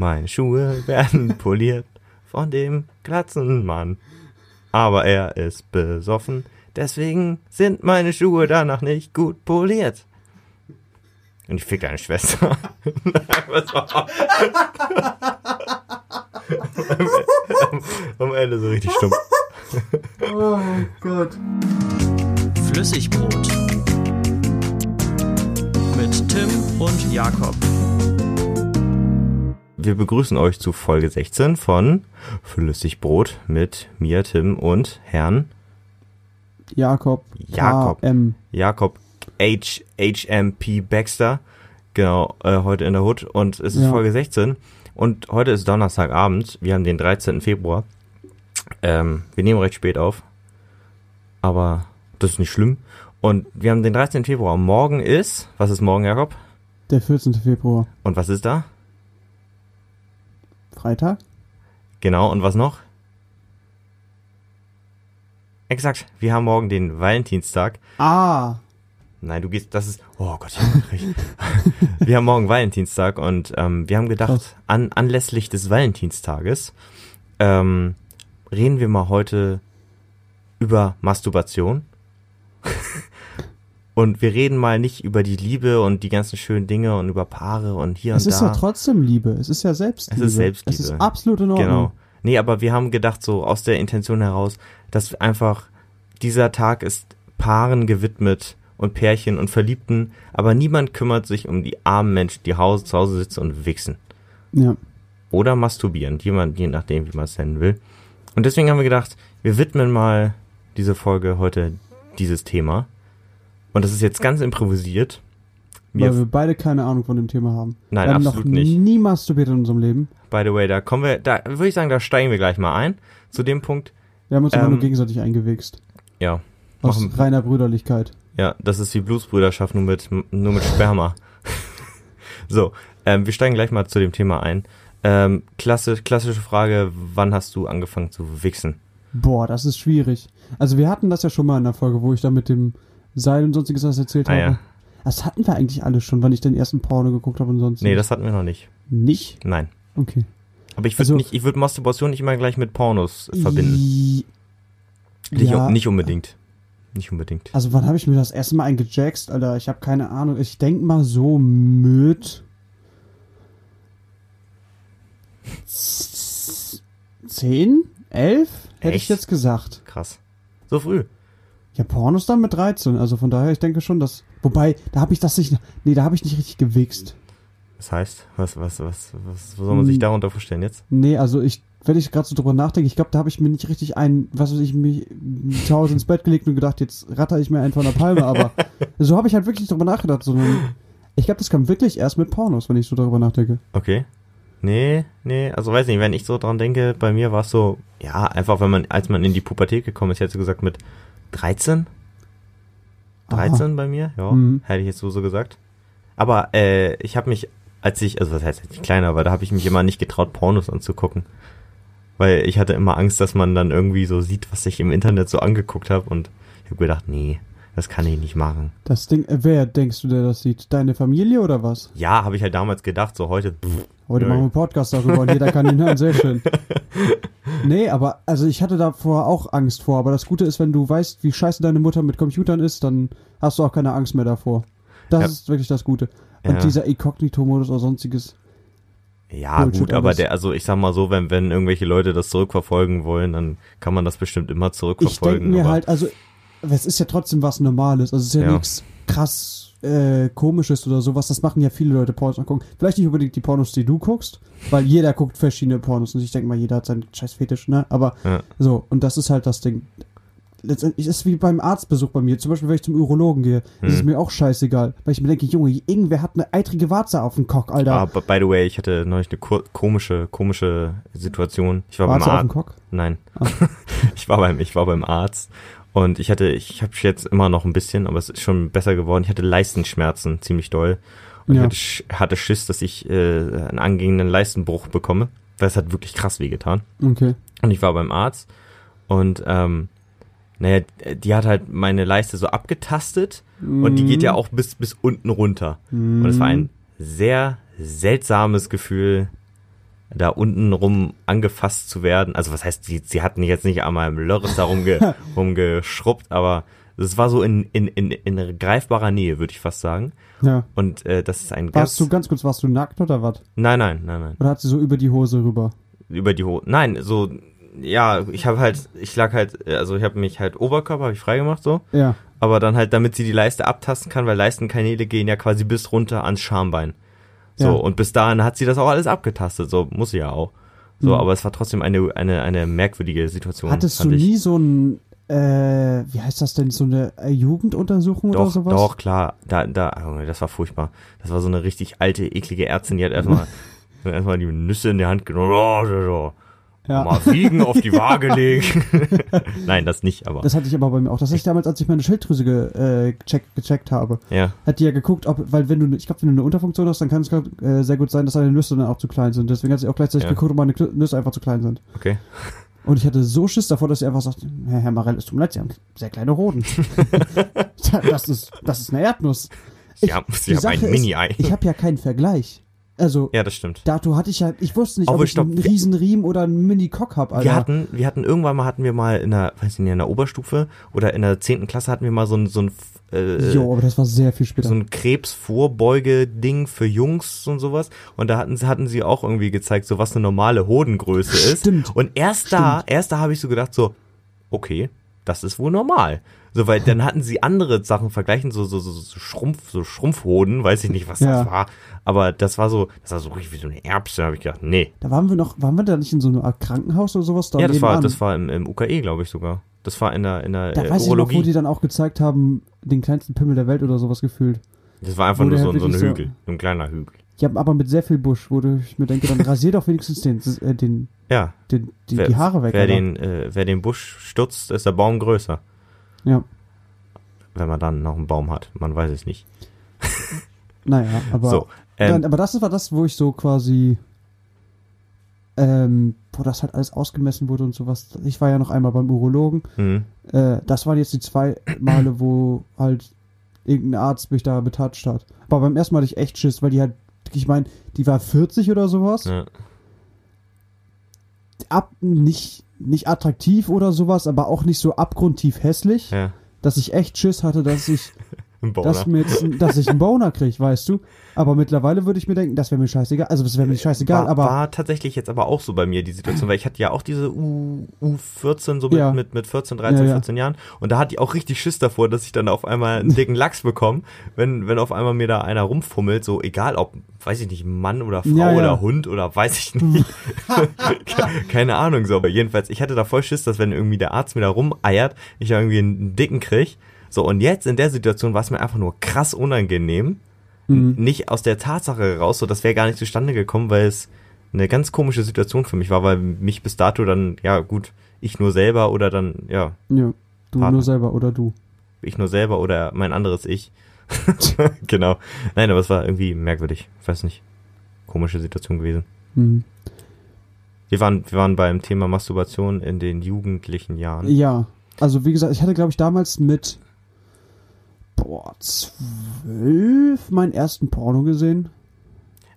Meine Schuhe werden poliert von dem Glatzenmann. Aber er ist besoffen, deswegen sind meine Schuhe danach nicht gut poliert. Und ich fick deine Schwester. Was war? Am Ende so richtig stumm. Oh Gott. Flüssigbrot mit Tim und Jakob. Wir begrüßen euch zu Folge 16 von Flüssigbrot mit mir, Tim und Herrn Jakob. Jakob. M. Jakob H. HMP Baxter. Genau, äh, heute in der Hood. Und es ist Ja. Folge 16. Und heute ist Donnerstagabend. Wir haben den 13. Februar. Ähm, wir nehmen recht spät auf. Aber das ist nicht schlimm. Und wir haben den 13. Februar. Morgen ist, was ist morgen, Jakob? Der 14. Februar. Und was ist da? Freitag? Genau, und was noch? Exakt, wir haben morgen den Valentinstag. Ah. Nein, du gehst, das ist, oh Gott, ich wir haben morgen Valentinstag und ähm, wir haben gedacht, an, anlässlich des Valentinstages ähm, reden wir mal heute über Masturbation. und wir reden mal nicht über die Liebe und die ganzen schönen Dinge und über Paare und hier Es und ist da. ja trotzdem Liebe. Es ist ja Selbstliebe. Es ist Selbstliebe. Es ist absolut in Ordnung. Genau. Nee, aber wir haben gedacht, so aus der Intention heraus, dass einfach dieser Tag ist Paaren gewidmet und Pärchen und Verliebten, aber niemand kümmert sich um die armen Menschen, die Hause, zu Hause sitzen und wichsen. Ja. Oder masturbieren, jemand, je nachdem, wie man es nennen will. Und deswegen haben wir gedacht, wir widmen mal diese Folge heute dieses Thema. Und das ist jetzt ganz improvisiert. Weil Wir, beide keine Ahnung von dem Thema haben. Nein, wir haben absolut noch nicht. nie masturbiert in unserem Leben. by the way, da kommen wir, da würde ich sagen, da steigen wir gleich mal ein. Zu dem Punkt, Wir haben uns immer Ähm, nur gegenseitig eingewichst. ja, Aus machen- reiner Brüderlichkeit. Ja, das ist wie Blutsbrüderschaft nur mit, nur mit Sperma. so, ähm, wir steigen gleich mal zu dem Thema ein. Ähm, klassisch, klassische Frage, wann hast du angefangen zu wichsen? Boah, das ist schwierig. Also wir hatten das ja schon mal in der Folge, wo ich da mit dem Seil und sonstiges was erzählt Ah, habe. ja. Das hatten wir eigentlich alle schon, wann ich den ersten Porno geguckt habe und sonst. Nee, das hatten wir noch nicht. nicht. Nein. Okay. Aber ich würde Also- nicht, ich würde Masturbation nicht immer gleich mit Pornos verbinden. Nicht, ja, nicht unbedingt. Nicht unbedingt. Also wann habe ich mir das erste Mal eingejackst, Alter? Ich habe keine Ahnung. Ich denk mal so mit z- zehn, elf, hätte ich jetzt gesagt. Krass. So früh. Ja, Pornos dann mit 13. Also von daher, ich denke schon, dass. Wobei, da habe ich das nicht. Nee, da habe ich nicht richtig gewichst. Das heißt, was, was, was, was, soll man sich Hm. darunter vorstellen jetzt? Nee, also ich, wenn ich gerade so drüber nachdenke, ich glaube, da habe ich mir nicht richtig ein, was weiß ich, mich zu Hause ins Bett gelegt und gedacht, jetzt ratter ich mir einen von der Palme, aber so habe ich halt wirklich drüber nachgedacht, sondern ich glaube, das kam wirklich erst mit Pornos, wenn ich so darüber nachdenke. Okay. Nee, nee, also weiß nicht, wenn ich so dran denke, bei mir war es so, ja, einfach wenn man, als man in die Pubertät gekommen ist, hätte du gesagt mit 13? 13 bei mir, ja, Mhm. hätte ich jetzt so, so gesagt. Aber äh, ich habe mich, als ich, also was heißt, als ich kleiner war, da habe ich mich immer nicht getraut, Pornos anzugucken. Weil ich hatte immer Angst, dass man dann irgendwie so sieht, was ich im Internet so angeguckt habe und ich habe gedacht, nee, das kann ich nicht machen. Das Ding, äh, wer denkst du, der das sieht? Deine Familie oder was? Ja, habe ich halt damals gedacht, so heute, pff, Heute Nö. machen wir einen Podcast darüber und jeder kann ihn hören, sehr schön. Nee, aber also ich hatte davor auch Angst vor, aber das Gute ist, wenn du weißt, wie scheiße deine Mutter mit Computern ist, dann hast du auch keine Angst mehr davor. Das Ja. ist wirklich das Gute. Und Ja. dieser Inkognito-Modus oder sonstiges. Ja, Bullshit gut, aber der, also ich sag mal so, wenn, wenn irgendwelche Leute das zurückverfolgen wollen, dann kann man das bestimmt immer Ich denke zurückverfolgen. mir halt, also, es ist ja trotzdem was Normales. Also es ist ja, Ja. nichts krass äh, Komisches oder sowas. Das machen ja viele Leute Pornos angucken. Vielleicht nicht unbedingt die Pornos, die du guckst, weil jeder guckt verschiedene Pornos. Und ich denke mal, jeder hat seinen scheiß Fetisch, ne? Aber Ja. so, und das ist halt das Ding. Letztendlich ist es wie beim Arztbesuch bei mir. Zum Beispiel, wenn ich zum Urologen gehe, ist es Hm. mir auch scheißegal. Weil ich mir denke, Junge, irgendwer hat eine eitrige Warze auf dem Cock, Alter. Aber by the way, ich hatte neulich eine ko komische, komische Situation. Ich war Warze beim Arzt. Nein. Ah. ich war beim, ich war beim Arzt und ich hatte, ich habe jetzt immer noch ein bisschen, aber es ist schon besser geworden. Ich hatte Leistenschmerzen ziemlich doll und Ja. ich hatte, Sch- hatte Schiss, dass ich äh, einen angehenden Leistenbruch bekomme. Weil es hat wirklich krass wehgetan. Okay. Und ich war beim Arzt und ähm, naja, die hat halt meine Leiste so abgetastet und die geht ja auch bis, bis unten runter. Und es war ein sehr seltsames Gefühl, da unten rum angefasst zu werden. Also was heißt, sie, sie hatten jetzt nicht an meinem Lörres da rumge, rumgeschrubbt, aber es war so in, in, in, in greifbarer Nähe, würde ich fast sagen. Ja. Und äh, das ist ein ganz... Warst du ganz kurz, warst du nackt oder was? Nein, nein, nein, nein. Oder hat sie so über die Hose rüber? Über die Hose. Nein, so... Ja, ich habe halt, ich lag halt, also ich habe mich halt Oberkörper, habe ich freigemacht so, Ja. aber dann halt, damit sie die Leiste abtasten kann, weil Leistenkanäle gehen ja quasi bis runter ans Schambein. So, Ja. und bis dahin hat sie das auch alles abgetastet, so muss sie ja auch. So, Mhm. aber es war trotzdem eine, eine, eine merkwürdige Situation. Hattest du ich. nie so ein, äh, wie heißt das denn, so eine äh, Jugenduntersuchung oder Doch, sowas? doch, klar. Da, da, Junge, das war furchtbar. Das war so eine richtig alte, eklige Ärztin, die hat erstmal, erstmal die Nüsse in der Hand genommen, oh. Ja. mal wiegen, auf die Waage legen. Nein, das nicht, aber. Das hatte ich aber bei mir auch. Das hatte ich damals, als ich meine Schilddrüse ge, äh, gecheckt, gecheckt habe. ja, Hat die ja geguckt, ob, weil wenn du, ich glaube, wenn du eine Unterfunktion hast, dann kann es äh, sehr gut sein, dass deine Nüsse dann auch zu klein sind. Deswegen hat sie auch gleichzeitig Ja. geguckt, ob meine Nüsse einfach zu klein sind. okay. Und ich hatte so Schiss davor, dass sie einfach sagt, Herr, Herr Marell, es tut mir leid, Sie haben sehr kleine Hoden. das ist, das ist eine Erdnuss. Sie Ich- haben, die sie haben ein Mini-Ei. Ich habe ja keinen Vergleich. Also, Ja, das stimmt. dato hatte ich ja, ich wusste nicht, Aber ob ich stopp, einen wir- riesen Riemen oder einen Mini-Cock hab, Alter. Wir hatten, wir hatten irgendwann mal hatten wir mal in der, weiß ich nicht, in der Oberstufe oder in der zehnten Klasse hatten wir mal so ein, so ein, äh, jo, aber das war sehr viel später. so ein Krebsvorbeuge-Ding für Jungs und sowas. Und da hatten sie, hatten sie auch irgendwie gezeigt, so was eine normale Hodengröße ist. Stimmt. Und erst da, erst da habe ich so gedacht, so, okay, das ist wohl normal. So, weil dann hatten sie andere Sachen vergleichen, so, so, so, so Schrumpf, so Schrumpfhoden, weiß ich nicht, was Ja. das war. Aber das war so, das war so richtig wie so eine Erbse, habe ich gedacht, nee. Da waren wir noch, waren wir da nicht in so einer Art Krankenhaus oder sowas? Da ja, das war, das war im, im UKE, glaube ich sogar. Das war in der, in der Da äh, weiß ich noch, wo Urologie. die dann auch gezeigt haben, den kleinsten Pimmel der Welt oder sowas gefühlt. das war einfach wo nur so, halt so ein wirklich so- Hügel, so ein kleiner Hügel. Ich habe aber mit sehr viel Busch, wo ich mir denke, dann rasier doch wenigstens den, äh, den, Ja, den die, wer, die Haare weg. wer den, äh, wer den Busch stutzt, ist der Baum größer. Ja, Wenn man dann noch einen Baum hat. Man weiß es nicht. Naja, aber, so, ähm, dann, aber das war das, wo ich so quasi, ähm, wo das halt alles ausgemessen wurde und sowas. Ich war ja noch einmal beim Urologen. hm, Äh, das waren jetzt die zwei Male, wo halt irgendein Arzt mich da betatscht hat. Aber beim ersten Mal hatte ich echt Schiss, weil die halt, ich meine, die war 40 oder sowas. ja. Ab, nicht, nicht attraktiv oder sowas, aber auch nicht so abgrundtief hässlich, ja. dass ich echt Schiss hatte, dass ich. dass, mir jetzt, dass ich einen Boner kriege, weißt du. Aber mittlerweile würde ich mir denken, das wäre mir scheißegal. Also das wäre mir scheißegal, war, aber war tatsächlich jetzt aber auch so bei mir die Situation, weil ich hatte ja auch diese U, U14, so mit, Ja. mit, mit 14, 13, Ja, ja. 14 Jahren. Und da hatte ich auch richtig Schiss davor, dass ich dann auf einmal einen dicken Lachs bekomme, wenn, wenn auf einmal mir da einer rumfummelt, so egal ob, weiß ich nicht, Mann oder Frau oder Hund oder weiß ich nicht. Ke- Keine Ahnung so, aber jedenfalls, ich hatte da voll Schiss, dass wenn irgendwie der Arzt mir da rumeiert, ich da irgendwie einen dicken krieg. So, und jetzt in der Situation war es mir einfach nur krass unangenehm Mhm. nicht aus der Tatsache raus, so das wäre gar nicht zustande gekommen, weil es eine ganz komische Situation für mich war, weil mich bis dato dann, ja gut, ich nur selber oder dann, ja, ja, du Partner. nur selber oder du. ich nur selber oder mein anderes Ich. genau. Nein, aber es war irgendwie merkwürdig. Ich weiß nicht. Komische Situation gewesen. Mhm. Wir waren, wir waren beim Thema Masturbation in den jugendlichen Jahren. Ja, also wie gesagt, ich hatte glaube ich damals mit boah, zwölf meinen ersten Porno gesehen.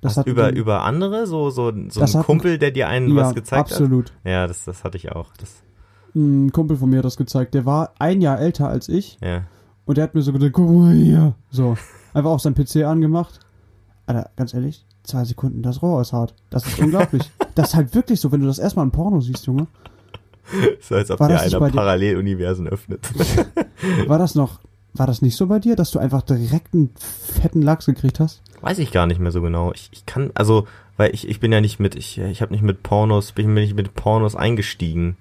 Das Hast hat über, dann- über andere, so, so, so ein hat- Kumpel, der dir einen ja, was gezeigt absolut. hat? Ja, das, das hatte ich auch. Das, Ein Kumpel von mir hat das gezeigt. Der war ein Jahr älter als ich ja. und der hat mir so gedacht, guck mal hier. So, einfach auf sein PC angemacht. Alter, ganz ehrlich, zwei Sekunden, das Rohr ist hart. Das ist unglaublich. das ist halt wirklich so, wenn du das erstmal im Porno siehst, Junge. So als ob War dir einer Paralleluniversen öffnet. War das noch, war das nicht so bei dir, dass du einfach direkt einen fetten Lachs gekriegt hast? Weiß ich gar nicht mehr so genau. Ich, ich kann, also, weil ich, ich bin ja nicht mit, ich, ich habe nicht mit Pornos, bin nicht mit Pornos eingestiegen.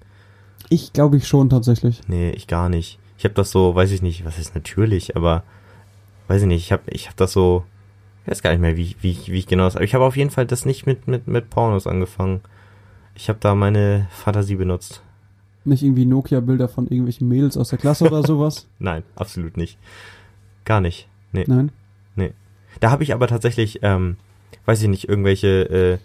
Ich glaube ich schon tatsächlich. Nee, ich gar nicht. Ich habe das so, weiß ich nicht, was ist natürlich, aber weiß ich nicht, ich habe ich hab das so, ich weiß gar nicht mehr, wie, wie, wie ich genau das, aber ich habe auf jeden Fall das nicht mit, mit, mit Pornos angefangen. Ich habe da meine Fantasie benutzt. Nicht irgendwie Nokia-Bilder von irgendwelchen Mädels aus der Klasse oder sowas. Nein, absolut nicht. Gar nicht. Nee. Nein. Da habe ich aber tatsächlich, ähm, weiß ich nicht, irgendwelche, äh,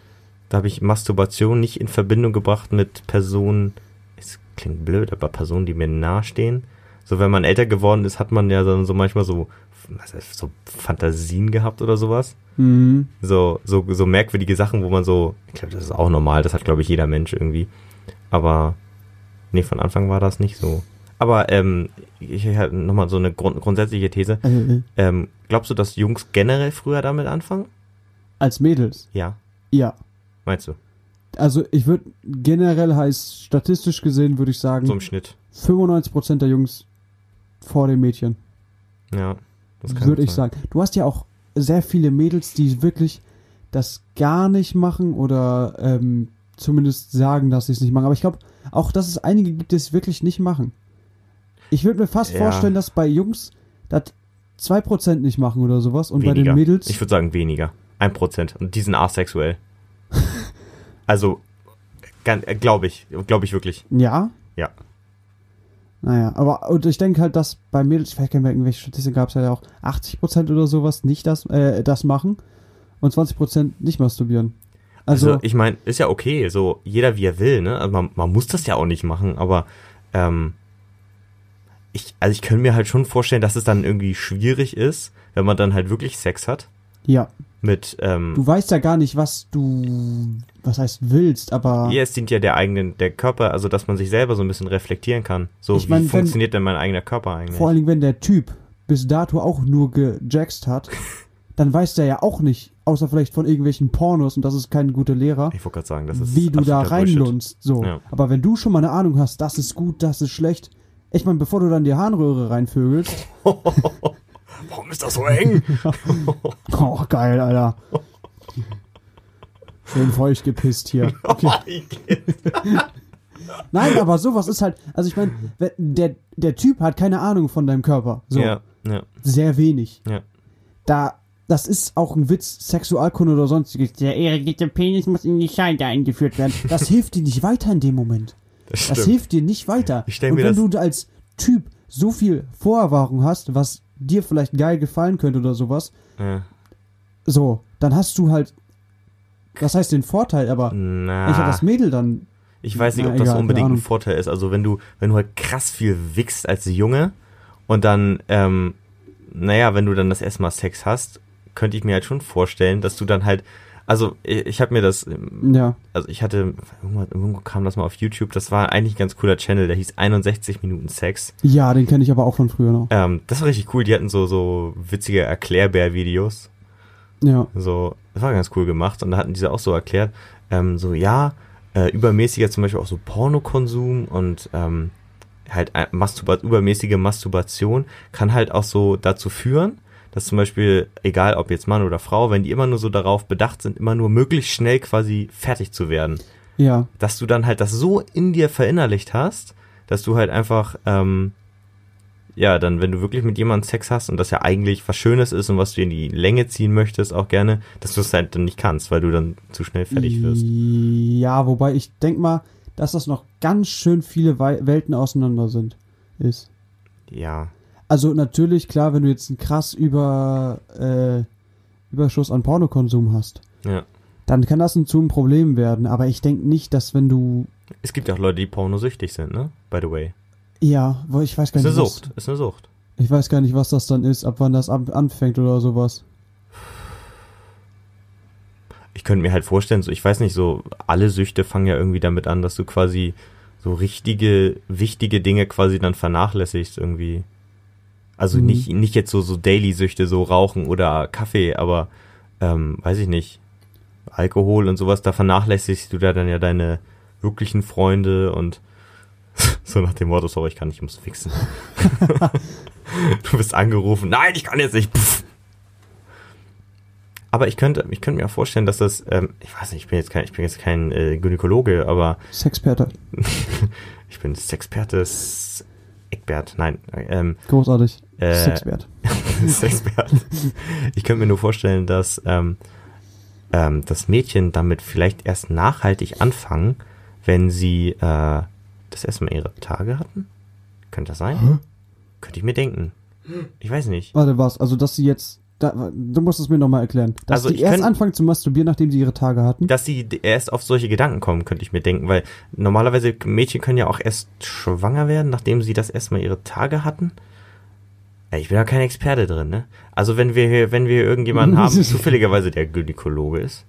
da habe ich Masturbation nicht in Verbindung gebracht mit Personen, es klingt blöd, aber Personen, die mir nahestehen. So, wenn man älter geworden ist, hat man ja dann so manchmal so was heißt, so Fantasien gehabt oder sowas. Mhm. So, so, so merkwürdige Sachen, wo man so, ich glaube, das ist auch normal, das hat, glaube ich, jeder Mensch irgendwie. Aber nee, von Anfang war das nicht so. Aber ähm, ich habe nochmal so eine grund grundsätzliche These. Äh, äh, Ähm, glaubst du, dass Jungs generell früher damit anfangen? als Mädels. Ja, Ja. meinst du? Also ich würde generell heißt statistisch gesehen würde ich sagen So im Schnitt. 95% der Jungs vor den Mädchen. Ja. das kann Würde ich sein. sagen. Du hast ja auch sehr viele Mädels, die wirklich das gar nicht machen oder ähm, zumindest sagen, dass sie es nicht machen. Aber ich glaube auch, dass es einige gibt, die es wirklich nicht machen. Ich würde mir fast Ja. vorstellen, dass bei Jungs das 2% nicht machen oder sowas und bei Weniger. den Mädels. Ich würde sagen weniger. Ein Prozent. Und die sind asexuell. also, glaube ich. Glaube ich wirklich. ja? Ja. Naja, aber und ich denke halt, dass bei Mädels, ich weiß gar nicht mehr, irgendwelche Statistiken gab es ja auch 80% oder sowas nicht das, äh, das machen und 20% nicht masturbieren. Also, Also, ich meine, ist ja okay, so jeder wie er will, ne? Also man, man muss das ja auch nicht machen, aber ähm, ich, also ich könnte mir halt schon vorstellen, dass es dann irgendwie schwierig ist, wenn man dann halt wirklich Sex hat ja, mit ähm, du weißt ja gar nicht, was du, was heißt willst, aber ja, es dient ja der eigenen, der Körper, also dass man sich selber so ein bisschen reflektieren kann. So, Ich wie mein, wenn- funktioniert denn mein eigener Körper eigentlich? vor allen Dingen, wenn der Typ bis dato auch nur gejackst hat, dann weiß der ja auch nicht, außer vielleicht von irgendwelchen Pornos und das ist kein guter Lehrer, ich wollte gerade sagen, das ist wie du da reinlunzt. So. Ja. Aber wenn du schon mal eine Ahnung hast, das ist gut, das ist schlecht, ich meine, bevor du dann die Harnröhre reinvögelst, Warum ist das so eng? Oh, geil, Alter. Schön feucht gepisst hier. Okay. Nein, aber sowas ist halt, also ich meine, der, der Typ hat keine Ahnung von deinem Körper. So, Ja, ja, sehr wenig. ja. Da, das ist auch ein Witz, Sexualkunde oder sonstiges. Der irrigierte Penis muss in die Scheide eingeführt werden. Das hilft dir nicht weiter in dem Moment. Das Das hilft dir nicht weiter. Ich Und wenn das- du als Typ so viel Vorerfahrung hast, was dir vielleicht geil gefallen könnte oder sowas, Ja. so, dann hast du halt, was heißt den Vorteil, aber Na, ich habe das Mädel dann, Ich weiß nicht, Na, ob das egal, unbedingt ein. Vorteil ist. Also wenn du, wenn du halt krass viel wickst als Junge und dann, ähm, naja, wenn du dann das erste Mal Sex hast, könnte ich mir halt schon vorstellen, dass du dann halt, also ich, ich habe mir das, ja, also ich hatte, irgendwo, irgendwo kam das mal auf YouTube, das war eigentlich ein ganz cooler Channel, der hieß 61 Minuten Sex. ja, den kenne ich aber auch von früher noch. Ähm, das war richtig cool, die hatten so, so witzige Erklärbär-Videos. Ja, So, das war ganz cool gemacht und da hatten diese auch so erklärt, ähm, so ja, äh, übermäßiger zum Beispiel auch so Pornokonsum und ähm, halt Masturba übermäßige Masturbation kann halt auch so dazu führen, dass zum Beispiel, egal ob jetzt Mann oder Frau, wenn die immer nur so darauf bedacht sind, immer nur möglichst schnell quasi fertig zu werden, ja, dass du dann halt das so in dir verinnerlicht hast, dass du halt einfach, ähm, ja, dann, wenn du wirklich mit jemandem Sex hast und das ja eigentlich was Schönes ist und was du in die Länge ziehen möchtest, auch gerne, dass du es halt dann nicht kannst, weil du dann zu schnell fertig wirst. Ja, wobei ich denk mal, dass das noch ganz schön viele Welten auseinander sind, ist. Ja. Also natürlich, klar, wenn du jetzt einen krass über, äh, Überschuss an Pornokonsum hast, Ja. dann kann das ein, zu einem Problem werden. Aber ich denk nicht, dass wenn du, Es gibt ja auch Leute, die pornosüchtig sind, ne? By the way. ja, wo ich weiß gar Ist eine nicht, was, Sucht. Ist eine Sucht. ich weiß gar nicht, was das dann ist, ab wann das anfängt oder sowas. Ich könnte mir halt vorstellen, so, ich weiß nicht, so, alle Süchte fangen ja irgendwie damit an, dass du quasi so richtige, wichtige Dinge quasi dann vernachlässigst irgendwie. Also Mhm. nicht, nicht jetzt so, so Daily-Süchte, so Rauchen oder Kaffee, aber, ähm, weiß ich nicht, Alkohol und sowas, da vernachlässigst du da dann ja deine wirklichen Freunde und so nach dem Motto, sorry, ich kann nicht, ich muss fixen. du bist angerufen, nein, ich kann jetzt nicht. Pff. Aber ich könnte, ich könnte mir auch vorstellen, dass das, ähm, ich weiß nicht, ich bin jetzt kein, ich bin jetzt kein äh, Gynäkologe, aber Sexperte. ich bin Sexperte, Eckbert, nein, ähm, Großartig. Äh, Sexpert. Sexperte. Ich könnte mir nur vorstellen, dass ähm, ähm, das Mädchen damit vielleicht erst nachhaltig anfangen, wenn sie äh, das erste Mal ihre Tage hatten. Könnte das sein? Könnte ich mir denken. Ich weiß nicht. Warte, was? Also, dass sie jetzt. Da, du musst es mir nochmal erklären. Dass Also, die erst könnt- anfangen zu masturbieren, nachdem sie ihre Tage hatten. Dass sie erst auf solche Gedanken kommen, könnte ich mir denken, weil normalerweise Mädchen können ja auch erst schwanger werden, nachdem sie das erstmal ihre Tage hatten. Ich bin ja kein Experte drin, ne? Also wenn wir hier, wenn wir irgendjemanden haben, zufälligerweise der Gynäkologe ist,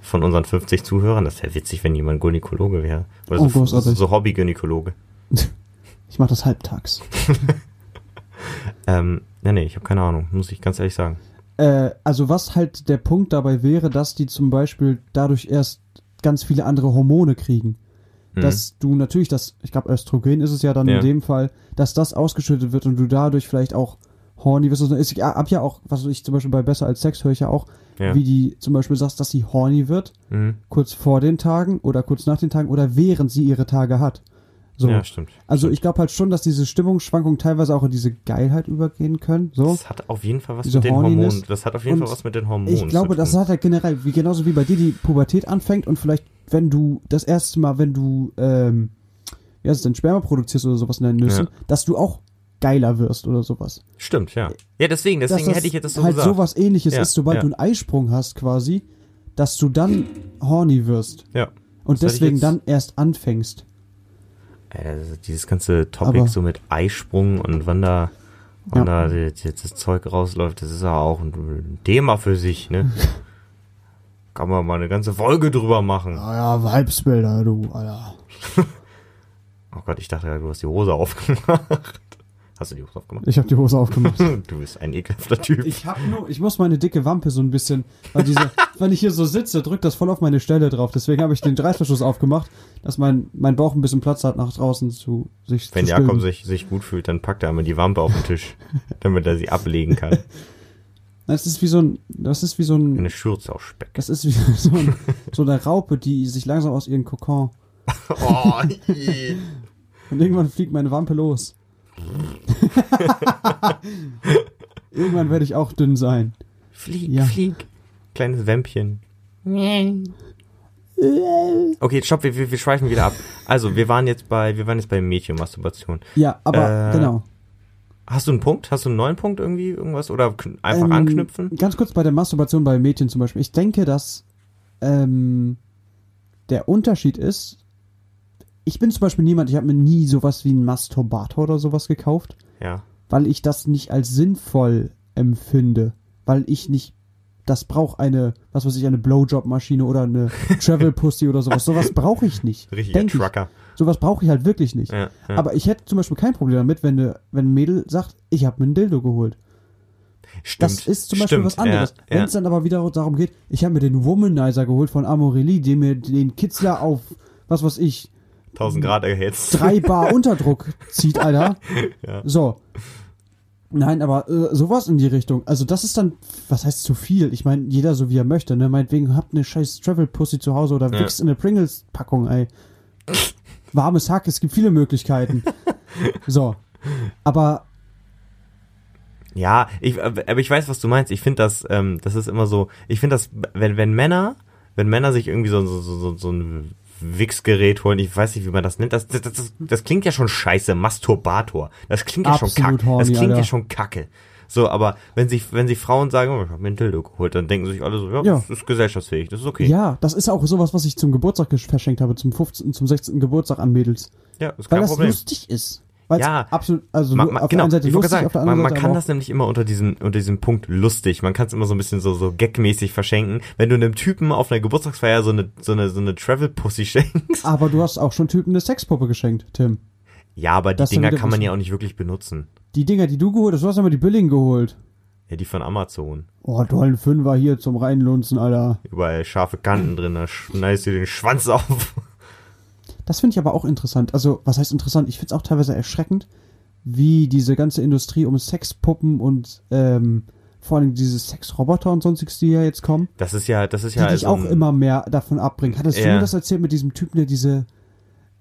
von unseren 50 Zuhörern, das wäre witzig, wenn jemand Gynäkologe wäre. Oder Oh, so, großartig. so Hobby-Gynäkologe. Ich mache das halbtags. Ähm, nee, nee, ich habe keine Ahnung, muss ich ganz ehrlich sagen. Äh, also was halt der Punkt dabei wäre, dass die zum Beispiel dadurch erst ganz viele andere Hormone kriegen. Mhm. Dass du natürlich das, ich glaube Östrogen ist es ja dann Ja. in dem Fall, dass das ausgeschüttet wird und du dadurch vielleicht auch horny wirst. Ich hab ja auch, was ich zum Beispiel bei Besser als Sex höre ich ja auch, Ja. wie die zum Beispiel sagst, dass sie horny wird, Mhm. kurz vor den Tagen oder kurz nach den Tagen oder während sie ihre Tage hat. So. Ja, stimmt. also ich glaube halt schon, dass diese Stimmungsschwankungen teilweise auch in diese Geilheit übergehen können. So. Das hat auf jeden Fall was Diese mit den Horniness. Hormonen. Das hat auf jeden Und Fall was mit den Hormonen. Ich glaube, das hat halt generell, wie genauso wie bei dir die Pubertät anfängt und vielleicht, wenn du das erste Mal, wenn du, ähm, wie heißt es denn, Sperma produzierst oder sowas in deinen Nüssen, Ja. dass du auch geiler wirst oder sowas. Stimmt, ja. Ja, deswegen, deswegen das hätte ich jetzt das so halt gesagt. sowas ähnliches Ja, ist, sobald ja. du einen Eisprung hast quasi, dass du dann horny wirst Ja. und Das deswegen dann erst anfängst. Äh, dieses ganze Topic Aber- so mit Eisprung und wann da, wann Ja. da die, das Zeug rausläuft, das ist ja auch ein Thema für sich, ne? Kann man mal eine ganze Folge drüber machen. Ah ja, Weibsbilder, du, Alter. Oh Gott, ich dachte, ja, du hast die Hose aufgemacht. Hast du die Hose aufgemacht? Ich habe die Hose aufgemacht. Du bist ein ekelhafter Typ. Ich hab nur, ich muss meine dicke Wampe so ein bisschen, weil diese, wenn ich hier so sitze, drückt das voll auf meine Stelle drauf. Deswegen habe ich den Reißverschluss aufgemacht, dass mein, mein Bauch ein bisschen Platz hat, nach draußen zu sich Wenn zu Jakob sich, sich gut fühlt, dann packt er einmal die Wampe auf den Tisch, damit er sie ablegen kann. Das ist wie so ein, das ist wie so ein, Eine Schürze aus Speck. das ist wie so, ein, so eine Raupe, die sich langsam aus ihrem Kokon. Oh, je. Und irgendwann fliegt meine Wampe los. irgendwann werde ich auch dünn sein. Flieg, Ja. flieg. Kleines Wämpchen. Okay, stopp, wir, wir, wir schweifen wieder ab. Also, wir waren jetzt bei, wir waren jetzt bei Mädchenmasturbation. Ja, aber Äh, genau. Hast du einen Punkt? Hast du einen neuen Punkt irgendwie? Irgendwas? Oder einfach Ähm, anknüpfen? Ganz kurz bei der Masturbation bei Mädchen zum Beispiel. Ich denke, dass ähm, der Unterschied ist, ich bin zum Beispiel niemand, ich habe mir nie sowas wie einen Masturbator oder sowas gekauft, Ja. weil ich das nicht als sinnvoll empfinde, weil ich nicht, das braucht eine, was weiß ich, eine Blowjob-Maschine oder eine Travel-Pussy oder sowas. Sowas brauche ich nicht. Richtiger Denk ich. Trucker. Sowas brauche ich halt wirklich nicht. Ja, ja. Aber ich hätte zum Beispiel kein Problem damit, wenn, ne, wenn ein Mädel sagt, ich habe mir ein Dildo geholt. Stimmt. Das ist zum Beispiel Stimmt, was anderes. Ja, Wenn ja. es dann aber wieder darum geht, ich habe mir den Womanizer geholt von Amorelie, der mir den Kitzler auf, was weiß ich, 1000 Grad erhitzt. drei Bar Unterdruck zieht, Alter. Ja. So. Nein, aber äh, sowas in die Richtung. Also das ist dann, was heißt zu viel? Ich meine, jeder so wie er möchte, ne? Meinetwegen habt eine scheiß Travel-Pussy zu Hause oder Ja. wichst in eine Pringles-Packung, ey. Warmes Hack, es gibt viele Möglichkeiten. So. Aber Ja, ich, aber ich weiß, was du meinst. Ich finde das, ähm, das ist immer so, ich finde das, wenn, wenn Männer, wenn Männer sich irgendwie so, so, so, so, so ein Wichsgerät holen, ich weiß nicht, wie man das nennt, das, das, das, das klingt ja schon scheiße, Masturbator. Das klingt ja schon Absolut kacke. horny, Das klingt ja Alter. schon kacke. So, aber wenn sich, wenn sich Frauen sagen, oh, ich hab mir ein Dildo geholt, dann denken sich alle so, ja, Ja. das ist gesellschaftsfähig, das ist okay. ja, das ist auch sowas, was ich zum Geburtstag verschenkt habe, zum 15., zum 16. Geburtstag an Mädels. Ja, ist Weil kein das Problem. lustig ist. Weil Ja. absolut, also Man, man, auf genau, der einen Seite lustig, sagen, auf der man, anderen man Seite kann das nämlich immer unter diesem, unter diesem Punkt lustig. Man kann es immer so ein bisschen so, so gagmäßig verschenken. Wenn du einem Typen auf einer Geburtstagsfeier so eine, so eine, so eine Travel-Pussy schenkst. aber du hast auch schon Typen eine Sexpuppe geschenkt, Tim. Ja, aber die Das Dinger kann man ja auch nicht wirklich benutzen. Die Dinger, die du geholt hast, du hast immer die billigen geholt. Ja, die von Amazon. Oh, tollen Fünfer hier zum Reinlunzen, Alter. Überall scharfe Kanten drin, da schneidest du den Schwanz auf. Das finde ich aber auch interessant. Also, was heißt interessant? Ich finde es auch teilweise erschreckend, wie diese ganze Industrie um Sexpuppen und ähm, vor allem diese Sexroboter und sonstiges, die ja jetzt kommen, Das ist ja, das ist die ja dich so auch immer mehr davon abbringen. Hattest du Ja. mir das erzählt mit diesem Typen, der diese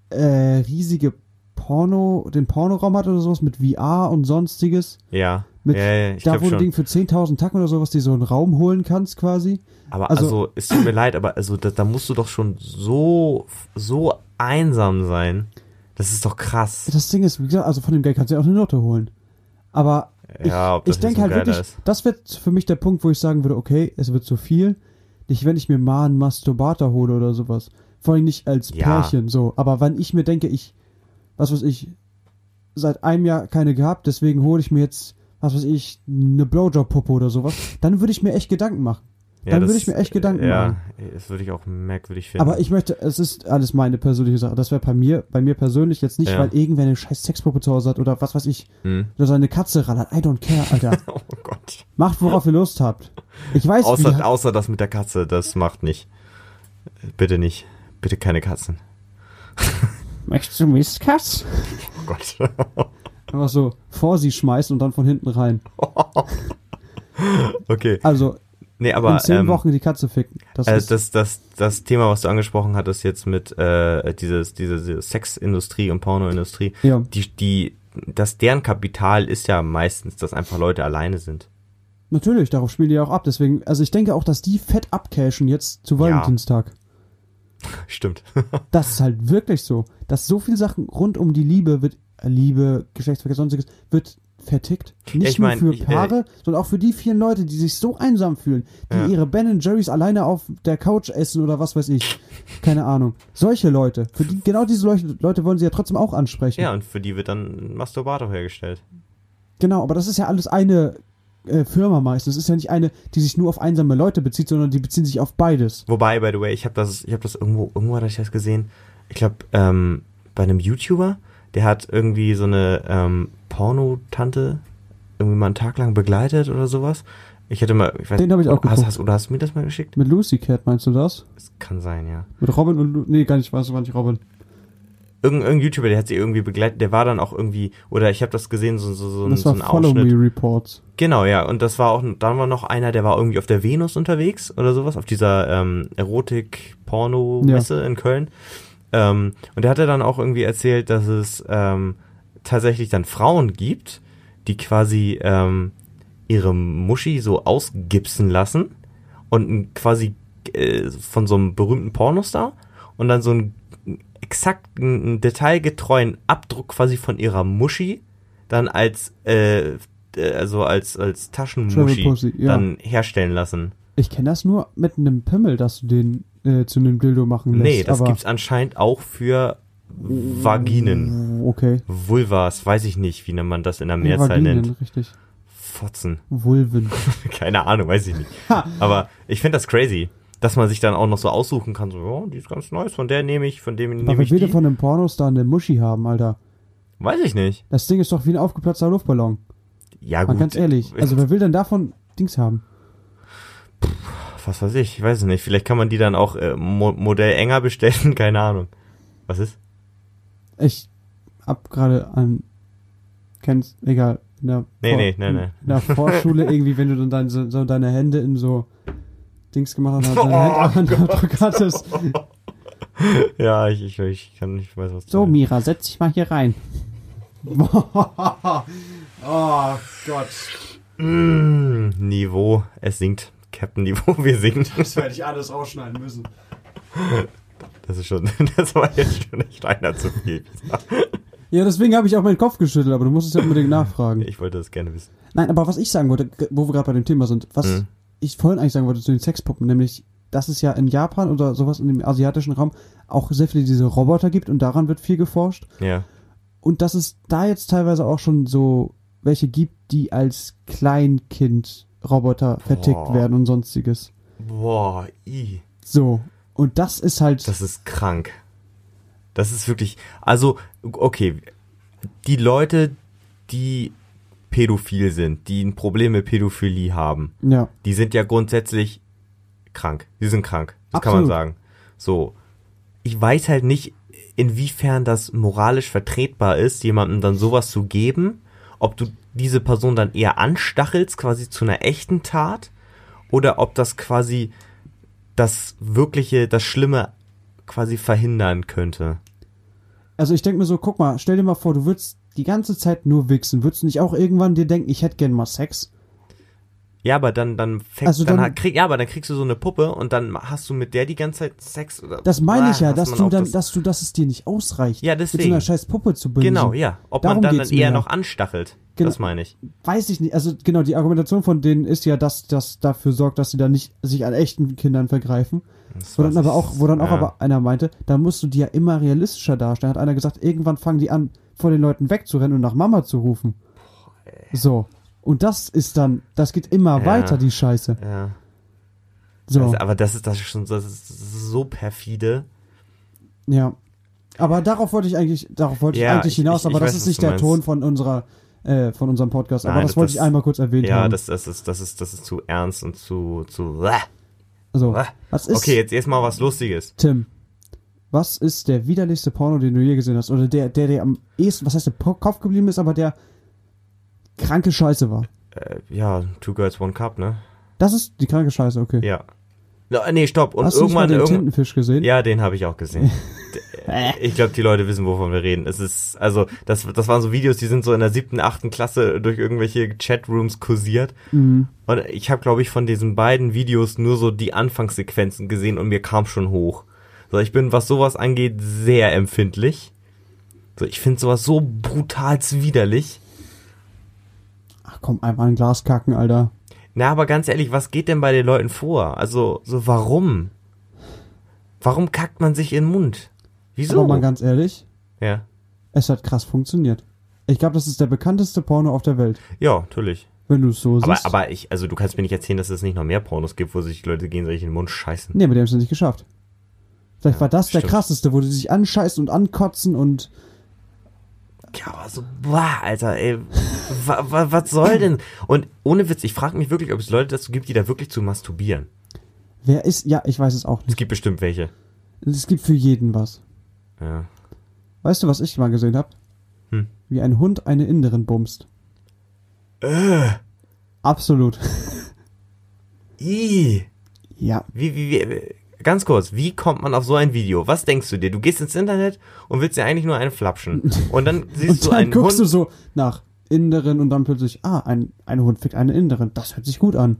äh, riesige Porno, den Pornoraum hat oder sowas mit VR und sonstiges? Ja, Mit, ja, ja, ich da, wo du. Ding für 10.000 Tacken oder sowas, die so einen Raum holen kannst quasi. Aber also- also, es tut mir leid, aber also da, da musst du doch schon so, so einsam sein. Das ist doch krass. Das Ding ist, wie gesagt, also von dem Geld kannst du ja auch eine Note holen. Aber ich, Ja, das ich denke halt wirklich, ist. das wird für mich der Punkt, wo ich sagen würde, okay, es wird zu viel. Nicht, wenn ich mir mal einen Masturbator hole oder sowas. Vor allem nicht als Ja. Pärchen, so. Aber wenn ich mir denke, ich, was weiß ich, seit einem Jahr keine gehabt, deswegen hole ich mir jetzt was weiß ich, eine Blowjob-Puppe oder sowas, dann würde ich mir echt Gedanken machen. Dann würde ich mir echt Gedanken ja, machen. das würde ich auch merkwürdig finden. Aber ich möchte, es ist alles meine persönliche Sache. Das wäre bei mir, bei mir persönlich jetzt nicht, Ja. weil irgendwer eine scheiß Sexpuppe zu Hause hat oder was weiß ich, Hm? oder seine Katze hat. I don't care, Alter. Oh Gott. Macht, worauf ihr Lust habt. Ich weiß, wie, Außer, außer das mit der Katze, das macht nicht. Bitte nicht. Bitte keine Katzen. möchtest du Mistkatz? Oh Gott. Einfach so vor sie schmeißen und dann von hinten rein. okay. Also Nee, aber in zehn ähm, Wochen die Katze ficken. Das äh, ist, das, das, das Thema, was du angesprochen hattest jetzt mit äh, dieses, diese, diese Sexindustrie und Pornoindustrie, ja. die, die, das deren Kapital ist ja meistens, dass einfach Leute alleine sind. Natürlich, darauf spielen die ja auch ab. Deswegen, also ich denke auch, dass die fett abcashen jetzt zu Valentinstag. Stimmt. Das ist halt wirklich so. Dass so viele Sachen rund um die Liebe wird, äh, Liebe, Geschlechtsverkehr, sonstiges, wird vertickt. Nicht ich nur mein, für ich, äh, Paare, sondern auch für die vielen Leute, die sich so einsam fühlen, die Ja. ihre Ben Jerry's alleine auf der Couch essen oder was weiß ich. Keine Ahnung. Solche Leute. Für die, genau diese Leute, Leute wollen sie ja trotzdem auch ansprechen. Ja, und für die wird dann ein Masturbator hergestellt. Genau, aber das ist ja alles eine äh, Firma meistens. Es ist ja nicht eine, die sich nur auf einsame Leute bezieht, sondern die beziehen sich auf beides. Wobei, by the way, ich habe das, ich habe das irgendwo, irgendwo hatte ich das gesehen. Ich glaube, ähm, bei einem YouTuber, der hat irgendwie so eine ähm, Porno-Tante irgendwie mal einen Tag lang begleitet oder sowas. Ich hätte mal, ich weiß, Den hab ich auch hast, hast, oder hast du mir das mal geschickt? Mit Lucy Cat meinst du das? Das kann sein, ja. Mit Robin und Lu Nee, gar nicht, weiß war nicht Robin. Irgend, irgendein YouTuber, der hat sie irgendwie begleitet, der war dann auch irgendwie, oder ich habe das gesehen, so, so, so, ein, Das so war ein Follow Ausschnitt. Me Reports. Genau, ja. Und das war auch, dann war noch einer, der war irgendwie auf der Venus unterwegs oder sowas, auf dieser ähm, Erotik-Porno-Messe in Köln. Ähm, und der hatte dann auch irgendwie erzählt, dass es ähm, tatsächlich dann Frauen gibt, die quasi ähm, ihre Muschi so ausgipsen lassen und quasi äh, von so einem berühmten Pornostar und dann so einen exakten, detailgetreuen Abdruck quasi von ihrer Muschi dann als äh, äh, also als als Taschenmuschi ja. dann herstellen lassen. Ich kenne das nur mit einem Pimmel, dass du den äh, zu einem Dildo machen lässt. nee, das aber gibt's anscheinend auch für Vaginen. Okay. Vulvas, weiß ich nicht, wie man das in der Mehrzahl Vaginen, nennt. richtig. Fotzen. Vulven. Keine Ahnung, weiß ich nicht. Aber ich finde das crazy, dass man sich dann auch noch so aussuchen kann, so, oh, die ist ganz nice, von der nehme ich, von dem Aber nehme wer ich will die. denn von einem Pornostar eine Muschi haben, Alter? Weiß ich nicht. Das Ding ist doch wie ein aufgeplatzter Luftballon. Ja Mal gut. ganz ehrlich. Also wer will denn davon Dings haben? Was weiß ich, ich weiß es nicht. Vielleicht kann man die dann auch äh, Mo Modell enger bestellen, keine Ahnung. Was ist? Ich hab gerade an kennst egal in der Nee, Vor- nee, nee, nee. in der Vorschule irgendwie wenn du dann dein, so, so deine Hände in so Dings gemacht hast, deine Oh Hände Handaufdruck hattest. Ja, ich, ich, ich kann nicht, ich weiß was. So. Mira, setz dich mal hier rein. oh Gott. Mm, Niveau, es sinkt. Captain Niveau, wir singen. Das werde ich alles rausschneiden müssen. Das ist schon, das war jetzt schon echt einer zu viel. Ja, deswegen habe ich auch meinen Kopf geschüttelt, aber du musst es ja unbedingt nachfragen. Ich wollte das gerne wissen. Nein, aber was ich sagen wollte, wo wir gerade bei dem Thema sind, was Mhm. ich vorhin eigentlich sagen wollte zu den Sexpuppen, nämlich, dass es ja in Japan oder sowas in dem asiatischen Raum auch sehr viele diese Roboter gibt und daran wird viel geforscht. Ja. Und dass es da jetzt teilweise auch schon so welche gibt, die als Kleinkind-Roboter vertickt Boah. werden und sonstiges. Boah, i. So. Und das ist halt. Das ist krank. Das ist wirklich, also, okay, die Leute, die pädophil sind, die ein Problem mit Pädophilie haben, ja. die sind ja grundsätzlich krank. Die sind krank. Das kann man Absolut. sagen. So. Ich weiß halt nicht, inwiefern das moralisch vertretbar ist, jemandem dann sowas zu geben, ob du diese Person dann eher anstachelst, quasi zu einer echten Tat, oder ob das quasi das wirkliche, das Schlimme quasi verhindern könnte. Also ich denke mir so, guck mal, stell dir mal vor, du würdest die ganze Zeit nur wichsen. Würdest du nicht auch irgendwann dir denken, ich hätte gern mal Sex? Ja, aber dann, dann, fängt, Also dann, dann- krieg, ja, aber dann kriegst du so eine Puppe und dann hast du mit der die ganze Zeit Sex oder. Das meine ich ja, dass du dann, das- dass du, dass es dir nicht ausreicht. Ja, Mit so deswegen. einer scheiß Puppe zu binden. Genau, ja. Ob Darum man dann, dann eher noch anstachelt. Genau. Das meine ich. Weiß ich nicht. Also genau, die Argumentation von denen ist ja, dass das dafür sorgt, dass sie da nicht sich an echten Kindern vergreifen. Das Wo dann aber auch, wo dann auch Ja. aber einer meinte, da musst du die ja immer realistischer darstellen. Hat einer gesagt, irgendwann fangen die an, vor den Leuten wegzurennen und nach Mama zu rufen. So. Und das ist dann, das geht immer Ja. weiter, die Scheiße. Ja. So, Das, aber das ist das schon das ist so perfide. ja. Aber darauf wollte ich eigentlich, darauf wollte ich Ja, eigentlich ich- hinaus, ich- aber ich das weiß, ist nicht der meinst. Ton von unserer, äh, von unserem Podcast. aber Nein, das, das- wollte ich einmal kurz erwähnt Ja, haben. das, das ist das ist das ist zu ernst und zu zu. so, was ist, Okay, jetzt erstmal was Lustiges. Tim, was ist der widerlichste Porno, den du je gesehen hast? Oder der, der, der am ehesten, was heißt der Kopf geblieben ist, aber der kranke Scheiße war? Äh, ja, Two Girls One Cup, ne? Das ist die kranke Scheiße, okay. Ja. No, nee, stopp. Und hast du nicht mal irgendwann den irgendwann Tintenfisch gesehen? Ja, den habe ich auch gesehen. D- ich glaube, die Leute wissen, wovon wir reden. Es ist, also, das, das waren so Videos, die sind so in der siebten, achten Klasse durch irgendwelche Chatrooms kursiert. Mhm. Und ich habe, glaube ich, von diesen beiden Videos nur so die Anfangssequenzen gesehen und mir kam schon hoch. So, ich bin, was sowas angeht, sehr empfindlich. So, ich finde sowas so brutal widerlich. Ach komm, einmal ein Glas kacken, Alter. Na, aber ganz ehrlich, was geht denn bei den Leuten vor? Also, so warum? Warum kackt man sich in den Mund? Wieso? Aber mal ganz ehrlich, ja. es hat krass funktioniert. Ich glaube, das ist der bekannteste Porno auf der Welt. Ja, natürlich. Wenn du es so Aber, siehst. aber ich, also du kannst mir nicht erzählen, dass es nicht noch mehr Pornos gibt, wo sich die Leute gegenseitig in den Mund scheißen. nee, aber die haben es nicht geschafft. Vielleicht war das der stimmt. krasseste, wo die sich anscheißen und ankotzen und Ja, aber so, boah, Alter, ey, wa, wa, was soll denn? Und ohne Witz, ich frage mich wirklich, ob es Leute dazu gibt, die da wirklich zu masturbieren. wer ist, ja, ich weiß es auch Es nicht. gibt bestimmt welche. Es gibt für jeden was. Ja. Weißt du, was ich mal gesehen habe? Hm. Wie ein Hund eine Inderin bumst. Äh, Absolut. ih. Ja. Wie, wie, wie, ganz kurz, wie kommt man auf so ein Video? Was denkst du dir? Du gehst ins Internet und willst dir eigentlich nur einen flapschen. Und dann siehst Und du dann einen guckst Hund. du so nach Inderin und dann plötzlich, ah, ein, ein Hund fickt eine Inderin. Das hört sich gut an.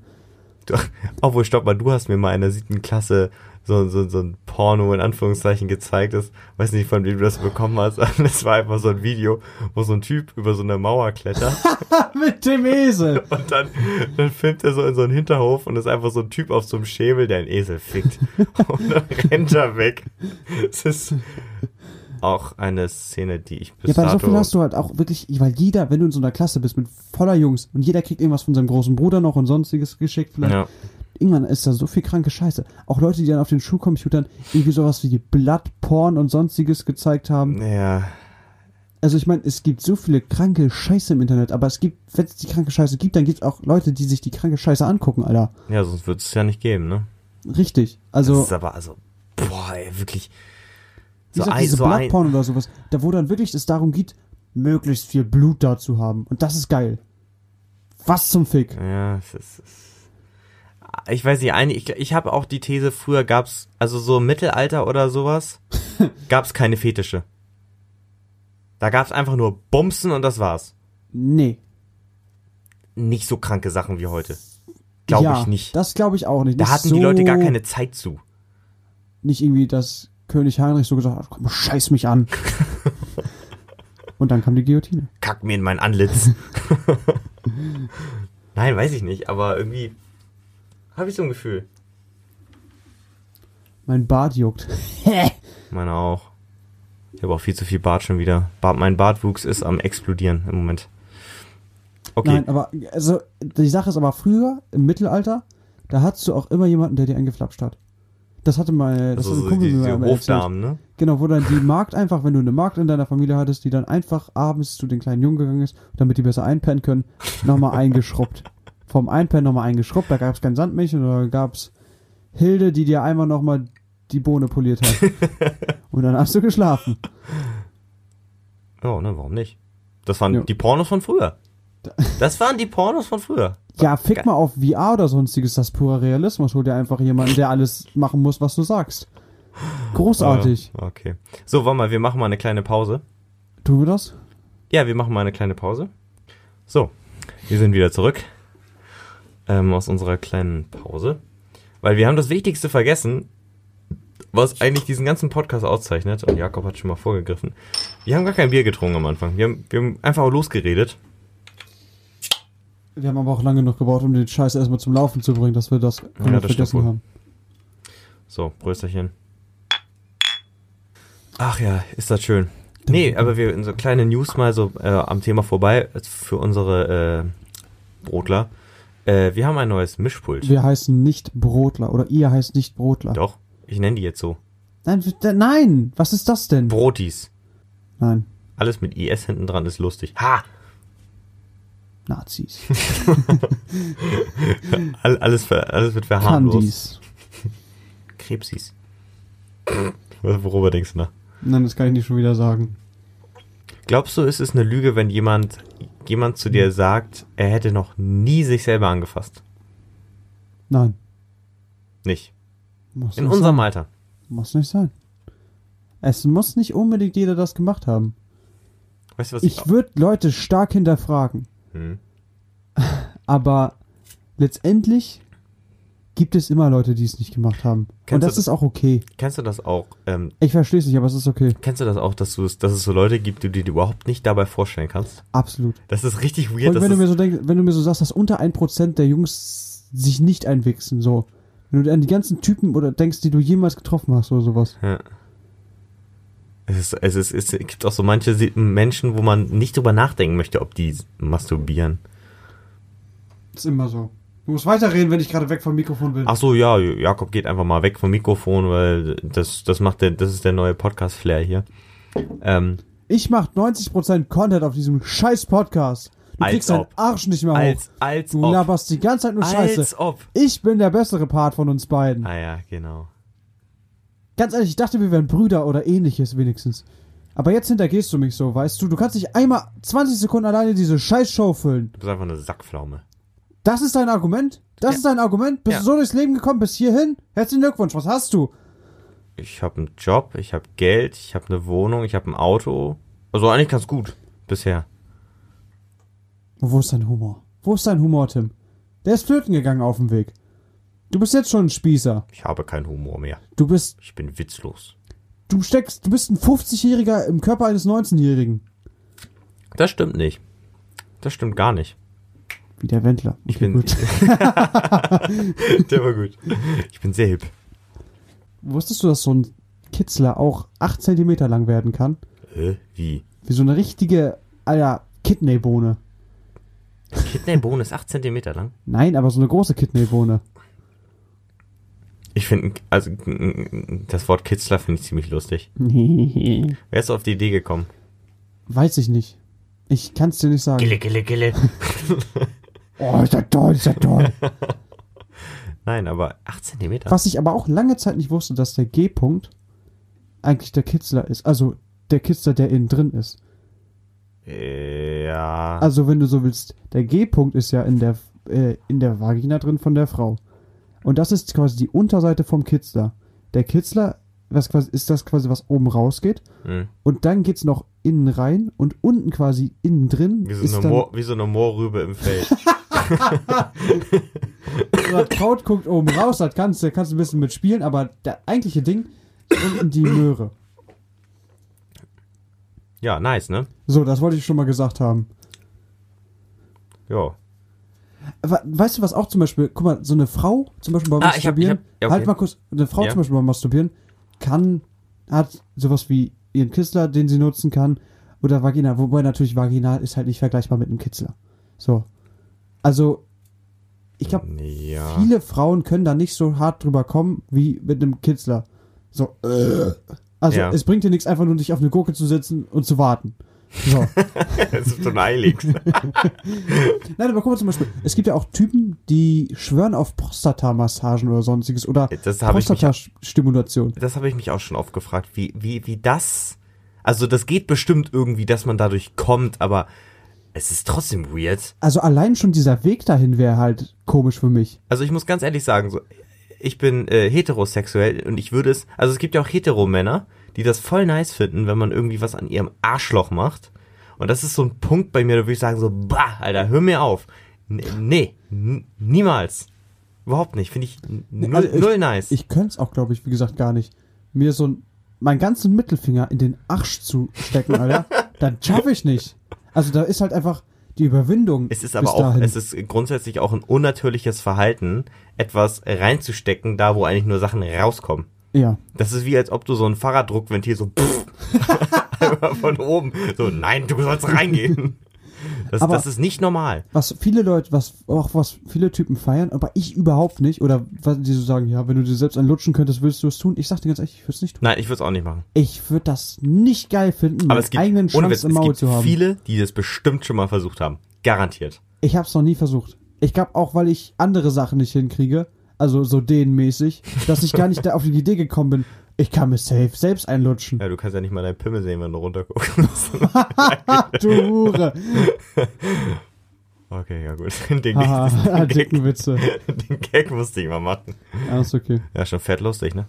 Du, obwohl, stopp mal, du hast mir mal in der siebten Klasse so, so, so ein Porno in Anführungszeichen gezeigt. Das, weiß nicht, von wem du das bekommen hast. Das war einfach so ein Video, wo so ein Typ über so eine Mauer klettert Mit dem Esel. und dann, dann filmt er so in so einen Hinterhof und ist einfach so ein Typ auf so einem Schäbel, der einen Esel fickt. Und dann rennt er weg. Es ist auch eine Szene, die ich bis Ja, bei so viel hast du halt auch wirklich, weil jeder, wenn du in so einer Klasse bist mit voller Jungs und jeder kriegt irgendwas von seinem großen Bruder noch und sonstiges geschickt, vielleicht. ja. Irgendwann ist da so viel kranke Scheiße. Auch Leute, die dann auf den Schulcomputern irgendwie sowas wie Bloodporn und sonstiges gezeigt haben. ja, Also ich meine, es gibt so viele kranke Scheiße im Internet, aber es gibt, wenn es die kranke Scheiße gibt, dann gibt es auch Leute, die sich die kranke Scheiße angucken, Alter. ja, sonst wird es ja nicht geben, ne? Richtig. Das Also, ist aber, also, boah, ey, wirklich... wie gesagt, diese Bloodporn oder sowas, da wo dann wirklich es darum geht, möglichst viel Blut da zu haben. Und das ist geil. Was zum Fick? Ja, es ist, es ich weiß nicht, ich, ich habe auch die These, früher gab's, also so im Mittelalter oder sowas, gab's keine Fetische. Da gab's einfach nur Bumsen und das war's. Nee. Nicht so kranke Sachen wie heute. Glaube ja, ich nicht. Das glaube ich auch nicht. Da Nicht hatten so, die Leute gar keine Zeit zu. Nicht irgendwie, dass König Heinrich so gesagt hat, komm, scheiß mich an. Und dann kam die Guillotine. Kack mir in mein Antlitz. Nein, weiß ich nicht, aber irgendwie habe ich so ein Gefühl. Mein Bart juckt. Meine auch. Ich habe auch viel zu viel Bart schon wieder. Bart, mein Bartwuchs ist am explodieren im Moment. Okay. Nein, aber also die Sache ist aber früher im Mittelalter, da hattest du auch immer jemanden, der dir eingeflapscht hat. Das hatte mal, das also hat ein so Kumpel die, mir diese mal erzählt. Hofdamen, ne? Genau, wo dann die Magd einfach, wenn du eine Magd in deiner Familie hattest, die dann einfach abends zu den kleinen Jungen gegangen ist, damit die besser einpennen können, nochmal eingeschrubbt. Vom Einpennen nochmal eingeschrubbt, da gab es kein Sandmännchen oder gab es Hilde, die dir einmal nochmal die Bohne poliert hat. Und dann hast du geschlafen. Ja, ne, warum nicht? Das waren Ja. die Pornos von früher. Das waren die Pornos von früher. Ja, fick mal auf VR oder sonstiges, das ist purer Realismus. Hol dir einfach jemanden, der alles machen muss, was du sagst. Großartig. Okay. So, warte mal, wir machen mal eine kleine Pause. Tun wir das? Ja, wir machen mal eine kleine Pause. So, wir sind wieder zurück ähm, aus unserer kleinen Pause. Weil wir haben das Wichtigste vergessen, was eigentlich diesen ganzen Podcast auszeichnet. Und Jakob hat schon mal vorgegriffen. Wir haben gar kein Bier getrunken am Anfang. Wir haben, wir haben einfach losgeredet. Wir haben aber auch lange noch gebraucht, um den Scheiß erstmal zum Laufen zu bringen, dass wir das komplett das vergessen haben. So, Brösterchen. Ach ja, ist das schön. Nee, aber wir in so kleine News mal so äh, am Thema vorbei. Für unsere äh, Nichtbrotler. Äh, wir haben ein neues Mischpult. Wir heißen nicht Brotler oder ihr heißt nicht Brotler. Doch, ich nenne die jetzt so. Nein, nein, was ist das denn? Brotis. Nein, Alles mit IS hinten dran ist lustig. Ha! Nazis. All, alles, alles wird verharmlost. Kandis. Krebsis. Worüber denkst du nach? Nein, das kann ich nicht schon wieder sagen. Glaubst du, ist es eine Lüge, wenn jemand, jemand zu dir sagt, er hätte noch nie sich selber angefasst? Nein. Nicht. Muss In nicht unserem sein. Alter. Muss nicht sein. Es muss nicht unbedingt jeder das gemacht haben. Weißt du, was ich, Ich würde Leute stark hinterfragen. hm. Aber letztendlich gibt es immer Leute, die es nicht gemacht haben. Kennst Und das das- ist auch okay. Kennst du das auch? Ähm, Ich verstehe es nicht, aber es ist okay. kennst du das auch, dass, du es, dass es so Leute gibt, die du dir überhaupt nicht dabei vorstellen kannst? Absolut. Das ist richtig weird. Und wenn du, mir so denk, wenn du mir so sagst, dass unter 1% der Jungs sich nicht einwichsen, so. Wenn du an die ganzen Typen oder denkst, die du jemals getroffen hast oder sowas. ja. es, ist, es, ist, es gibt auch so manche Menschen, wo man nicht drüber nachdenken möchte, ob die masturbieren. ist immer so. Du musst weiterreden, wenn ich gerade weg vom Mikrofon bin. Ach so, ja, Jakob geht einfach mal weg vom Mikrofon, weil das, das macht der, das ist der neue Podcast-Flair hier. Ähm, Ich mach 90% Content auf diesem scheiß Podcast. Du Als kriegst deinen ob. Arsch nicht mehr hoch. als, als du ob. laberst die ganze Zeit nur Scheiße. Als ob. Ich bin der bessere Part von uns beiden. Ah ja, genau. Ganz ehrlich, ich dachte, wir wären Brüder oder ähnliches wenigstens. Aber jetzt hintergehst du mich so, weißt du? Du kannst nicht einmal 20 Sekunden alleine diese scheiß Show füllen. Du bist einfach eine Sackpflaume. Das ist dein Argument? Das Ja. ist dein Argument? Bist Ja. du so durchs Leben gekommen bis hierhin? Herzlichen Glückwunsch, was hast du? Ich habe einen Job, ich habe Geld, ich habe eine Wohnung, ich habe ein Auto. Also eigentlich ganz gut bisher. Wo ist dein Humor? Wo ist dein Humor, Tim? Der ist flöten gegangen auf dem Weg. Du bist jetzt schon ein Spießer. Ich habe keinen Humor mehr. Du bist, Ich bin witzlos. du steckst, du bist ein 50-Jähriger im Körper eines 19-Jährigen. Das stimmt nicht. Das stimmt gar nicht. Wie der Wendler. Ich Okay, bin. gut. Der war gut. Ich bin sehr hip. Wusstest du, dass so ein Kitzler auch 8 Zentimeter lang werden kann? Hä? Wie? Wie so eine richtige, Alter, Kidneybohne. Kidneybohne ist 8 cm lang. Nein, aber so eine große Kidneybohne. Ich finde, also das Wort Kitzler finde ich ziemlich lustig. Wer ist auf die Idee gekommen? Weiß ich nicht. Ich kann's dir nicht sagen. Gille, gille, gille. Oh, ist das toll, ist das toll. Nein, aber 8 cm. Was ich aber auch lange Zeit nicht wusste, dass der G-Punkt eigentlich der Kitzler ist. Also der Kitzler, der innen drin ist. Ja. Also wenn du so willst, der G-Punkt ist ja in der, äh, in der Vagina drin von der Frau. Und das ist quasi die Unterseite vom Kitzler. Der Kitzler, was quasi, ist das quasi, was oben rausgeht. Hm. Und dann geht's noch innen rein und unten quasi innen drin Wie, so eine dann, Moor, wie so eine Moorrübe im Feld. das Kraut guckt oben raus, das kannst du kannst du ein bisschen mitspielen, aber der eigentliche Ding ist unten die Möhre. ja, nice, ne? So, das wollte ich schon mal gesagt haben. Ja. Weißt du, was auch zum Beispiel, guck mal, so eine Frau, zum Beispiel beim Ah, ich hab- ich Masturbieren, hab- ja, okay. halt mal kurz, eine Frau Ja. zum Beispiel beim Masturbieren kann, hat sowas wie ihren Kitzler, den sie nutzen kann, oder Vagina, wobei natürlich Vaginal ist halt nicht vergleichbar mit einem Kitzler. So. Also, ich glaube, Ja. viele Frauen können da nicht so hart drüber kommen wie mit einem Kitzler. So, äh. Also, Ja. es bringt dir nichts, einfach nur dich auf eine Gurke zu setzen und zu warten. So. Das ist so ein Eiligst. Nein, aber guck mal zum Beispiel, es gibt ja auch Typen, die schwören auf Prostatamassagen oder sonstiges oder Prostatastimulation. das habe ich mich auch schon oft gefragt, wie, wie, wie das, also das geht bestimmt irgendwie, dass man dadurch kommt, aber es ist trotzdem weird. Also allein schon dieser Weg dahin wäre halt komisch für mich. Also ich muss ganz ehrlich sagen, so, ich bin äh, heterosexuell und ich würde es, also es gibt ja auch Heteromänner, die das voll nice finden, wenn man irgendwie was an ihrem Arschloch macht. Und das ist so ein Punkt bei mir, da würde ich sagen so, bah, Alter, hör mir auf. N nee, niemals. Überhaupt nicht, finde ich null, also ich- null nice. Ich könnte es auch, glaube ich, wie gesagt, gar nicht. Mir so ein, meinen ganzen Mittelfinger in den Arsch zu stecken, Alter, dann schaffe ich nicht. Also da ist halt einfach die Überwindung. Es ist aber auch, dahin. es ist grundsätzlich auch ein unnatürliches Verhalten, etwas reinzustecken, da wo eigentlich nur Sachen rauskommen. Ja. Das ist wie als ob du so ein Fahrraddruckventil so pff, von oben so nein, du sollst reingehen. Das, Aber- das ist nicht normal. Was viele Leute, was auch was viele Typen feiern, aber ich überhaupt nicht. Oder was die so sagen, ja, wenn du dir selbst einen lutschen könntest, würdest du es tun. Ich sag dir ganz ehrlich, ich würde es nicht tun. Nein, ich würde es auch nicht machen. Ich würde das nicht geil finden, Aber es gibt, eigenen Schwanz Witz, im es Maul gibt zu haben. viele, die das bestimmt schon mal versucht haben. Garantiert. Ich habe es noch nie versucht. Ich glaube auch, weil ich andere Sachen nicht hinkriege, also so dehnmäßig, dass ich gar nicht da auf die Idee gekommen bin. Ich kann mir safe selbst einlutschen. Ja, du kannst ja nicht mal deinen Pimmel sehen, wenn du runterguckst. du Hure. okay, ja gut. Den, Haha, den, Gag, Witze. den Gag musste ich mal machen. Ja, ist okay. Ja, schon fett lustig, ne?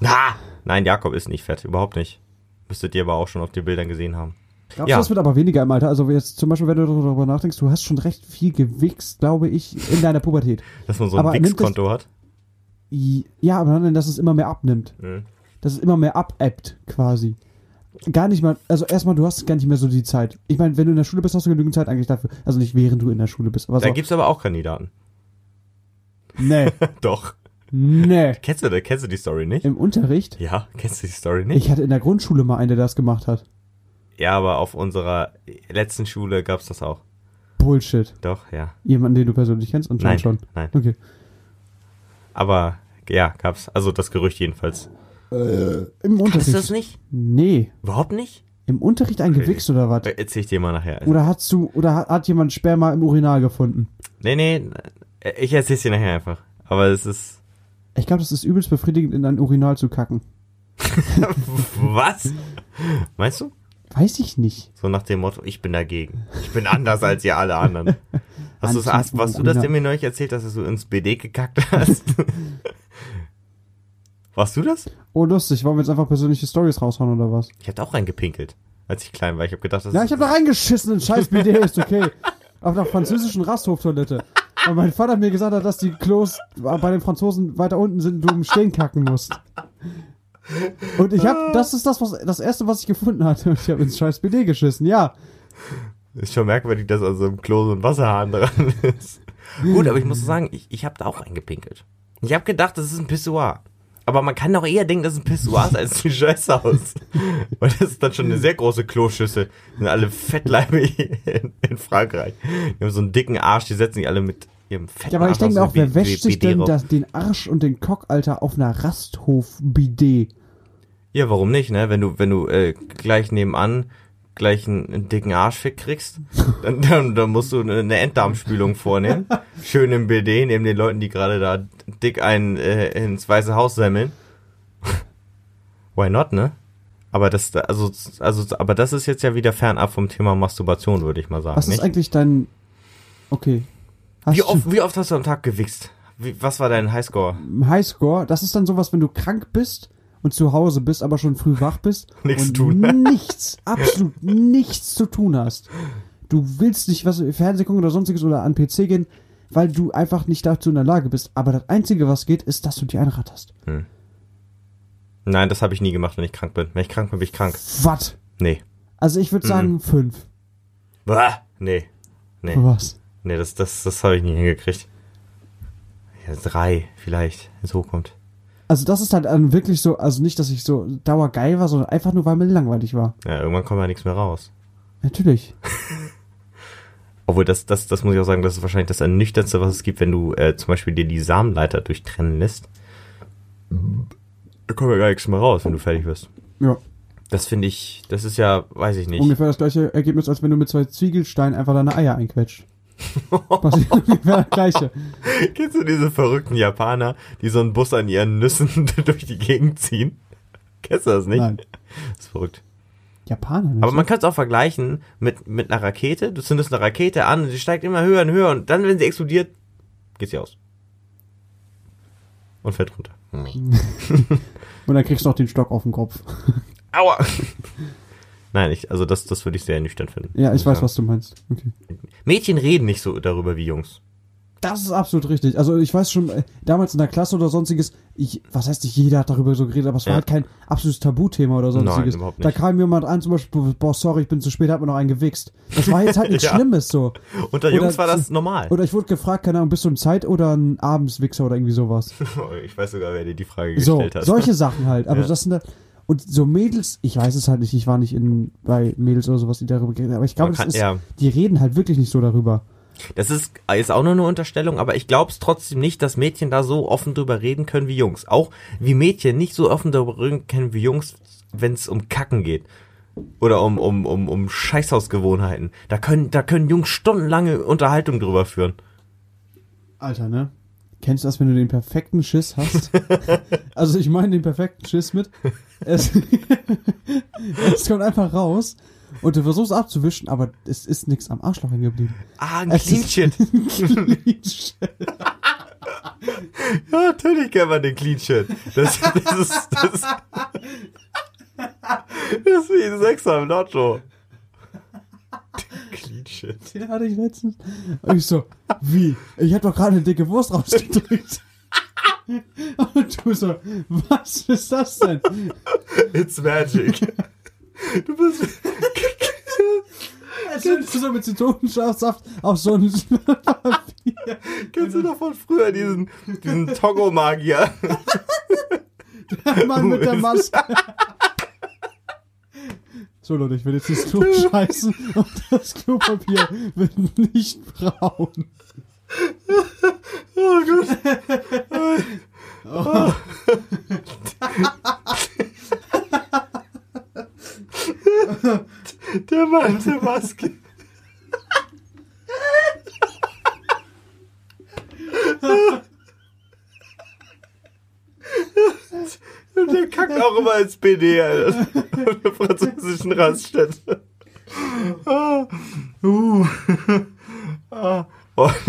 Na! Nein, Jakob ist nicht fett, überhaupt nicht. Müsstet ihr aber auch schon auf den Bildern gesehen haben. Glaubst Ja. du, das wird aber weniger im Alter? Also jetzt zum Beispiel, wenn du darüber nachdenkst, du hast schon recht viel gewichst, glaube ich, in deiner Pubertät. Dass man so ein Wix-Konto hat. Ja, aber dann, dass es immer mehr abnimmt. Mhm. Dass es immer mehr abebbt, quasi. Gar nicht mal, also erstmal, du hast gar nicht mehr so die Zeit. Ich meine, wenn du in der Schule bist, hast du genügend Zeit eigentlich dafür. Also nicht während du in der Schule bist, aber Da so. gibt's aber auch Kandidaten. Nee, Doch. nee. Kennst du, kennst du die Story nicht? Im Unterricht? Ja, kennst du die Story nicht? Ich hatte in der Grundschule mal einen, der das gemacht hat. Ja, aber auf unserer letzten Schule gab's das auch. Bullshit. Doch, ja. Jemanden, den du persönlich kennst? Nein, Anscheinend schon. nein. Okay. Aber ja, gab's. Also das Gerücht jedenfalls. Im Kennst Unterricht? du das nicht? Nee. Überhaupt nicht? Im Unterricht ein Okay. oder was? Äh, Erzähl ich dir mal nachher. Oder hast du, oder hat, hat jemand Sperma im Urinal gefunden? Nee, nee, äh, ich erzähl's dir nachher einfach. Aber es ist. Ich glaube, das ist übelst befriedigend, in ein Urinal zu kacken. Was? Meinst du? Weiß ich nicht. So nach dem Motto, ich bin dagegen. Ich bin anders als ihr alle anderen. Hast, Anti- hast, hast du das dir mir neulich erzählt, dass du ins BD gekackt hast? Warst du das? Oh, lustig. Wollen wir jetzt einfach persönliche Stories raushauen oder was? Ich hatte auch reingepinkelt, als ich klein war. Ich habe gedacht, das Ja, ich habe da reingeschissen in scheiß BD, ist okay. Auf einer französischen Rasthoftoilette. Weil mein Vater mir gesagt hat, dass die Klos bei den Franzosen weiter unten sind und du im Stehen kacken musst. Und ich habe, das ist das, was, das erste, was ich gefunden hatte. Und ich habe ins scheiß BD geschissen, ja. Ist schon merkwürdig, dass an so einem Klo so ein Wasserhahn dran ist. Gut, aber ich muss sagen, ich, ich habe da auch eingepinkelt. Ich habe gedacht, das ist ein Pissoir. Aber man kann doch eher denken, dass es ein Pissoir ist als ein Scheißhaus. Weil das ist dann schon eine sehr große Kloschüssel. Die sind alle fettleibig in, in Frankreich. Die haben so einen dicken Arsch, die setzen sich alle mit ihrem fetten Ja, aber ich Arsch denke auch, wer wäscht sich denn das, den Arsch und den Cock, Alter, auf einer Rasthof-BD? Ja, warum nicht, ne? Wenn du, wenn du äh, gleich nebenan gleich einen, einen dicken Arschfick kriegst, dann, dann, dann musst du eine, Enddarmspülung vornehmen. Schön im BD, neben den Leuten, die gerade da dick einen äh, ins Weiße Haus semmeln. Why not, ne? Aber das, da- also, also, aber das ist jetzt ja wieder fernab vom Thema Masturbation, würde ich mal sagen. Was ist nicht? eigentlich dein. Okay. Hast Wie oft, wie oft hast du am Tag gewichst? Wie, was war dein Highscore? Highscore? Das ist dann sowas, wenn du krank bist und zu Hause bist, aber schon früh wach bist. Nichts und tun. Nichts, absolut nichts zu tun hast. Du willst nicht was Fernsehen gucken oder sonstiges oder an PC gehen, weil du einfach nicht dazu in der Lage bist. Aber das Einzige, was geht, ist, dass du dir einratterst. Nein, das habe ich nie gemacht, wenn ich krank bin. Wenn ich krank bin, bin ich krank. Was? Nee. Also ich würde sagen fünf. Bah, nee. Nee. Was? Nee, das, das, das habe ich nie hingekriegt. Ja, drei, vielleicht, wenn es hochkommt. Also das ist halt dann wirklich so, also nicht, dass ich so dauergeil war, sondern einfach nur, weil mir langweilig war. Ja, irgendwann kommt ja nichts mehr raus. Natürlich. Obwohl, das, das, das muss ich auch sagen, das ist wahrscheinlich das Ernüchternste, was es gibt, wenn du äh, zum Beispiel dir die Samenleiter durchtrennen lässt. Da kommt ja gar nichts mehr raus, wenn du fertig wirst. Ja. Das finde ich, das ist ja, weiß ich nicht. Ungefähr das gleiche Ergebnis, als wenn du mit zwei Ziegelsteinen einfach deine Eier einquetscht. Das gleiche. Kennst du diese verrückten Japaner, die so einen Bus an ihren Nüssen durch die Gegend ziehen? Kennst du das nicht? Nein. Das ist verrückt. Japaner. nicht? Aber man kann es auch vergleichen mit, mit einer Rakete. Du zündest eine Rakete an und sie steigt immer höher und höher und dann, wenn sie explodiert, geht sie aus. Und fällt runter. Und dann kriegst du noch den Stock auf den Kopf. Aua! Nein, ich, also das, das würde ich sehr nüchtern finden. Ja, ich weiß, sagen. was du meinst. Okay. Mädchen reden nicht so darüber wie Jungs. Das ist absolut richtig. Also ich weiß schon, damals in der Klasse oder sonstiges, ich, was heißt nicht, jeder hat darüber so geredet, aber es war Ja. halt kein absolutes Tabuthema oder sonstiges. Nein, überhaupt Da nicht. kam jemand an, zum Beispiel, boah, sorry, ich bin zu spät, hat mir noch einen gewichst. Das war jetzt halt nichts Ja. Schlimmes so. Unter Oder Jungs war das normal. Oder ich wurde gefragt, keine Ahnung, bist du ein Zeit- oder ein Abendswichser oder irgendwie sowas. ich weiß sogar, wer dir die Frage So, gestellt hat. solche Sachen halt. Aber Ja. das sind da, Und so Mädels, ich weiß es halt nicht, ich war nicht in, bei Mädels oder sowas, die darüber reden, aber ich glaube, kann- ist, ja. die reden halt wirklich nicht so darüber. Das ist, ist auch nur eine Unterstellung, aber ich glaube es trotzdem nicht, dass Mädchen da so offen drüber reden können wie Jungs. Auch wie Mädchen nicht so offen darüber reden können wie Jungs, wenn es um Kacken geht. Oder um, um, um, um Scheißhausgewohnheiten. Da können, da können Jungs stundenlange Unterhaltung drüber führen. Alter, ne? Kennst du das, wenn du den perfekten Schiss hast? also ich meine den perfekten Schiss mit. Es, es kommt einfach raus und du versuchst abzuwischen, aber es ist nichts am Arschloch hängen geblieben. Ah, ein Es Clean Shit. Clean Shit. Ja, natürlich kennt man den Clean Shit. Das, das ist, das, das ist wie ein Sechser im Nacho. Clean Shit. Den hatte ich letztens. Und ich so, wie? Ich hab doch gerade eine dicke Wurst rausgedrückt. Und du so, was ist das denn? It's magic. Du bist, Als du so mit Zitronensaft auf so ein Papier. kennst du doch von früher diesen, diesen Togo-Magier? Mann mit der Maske. So Leute, ich will jetzt das Klo scheißen und das Klopapier wird nicht braun. Oh Gott. Der Mann der Maske. Und der kackt auch immer Alter. Auf der französischen Raststätte. Ah, uh. Ah. Oh.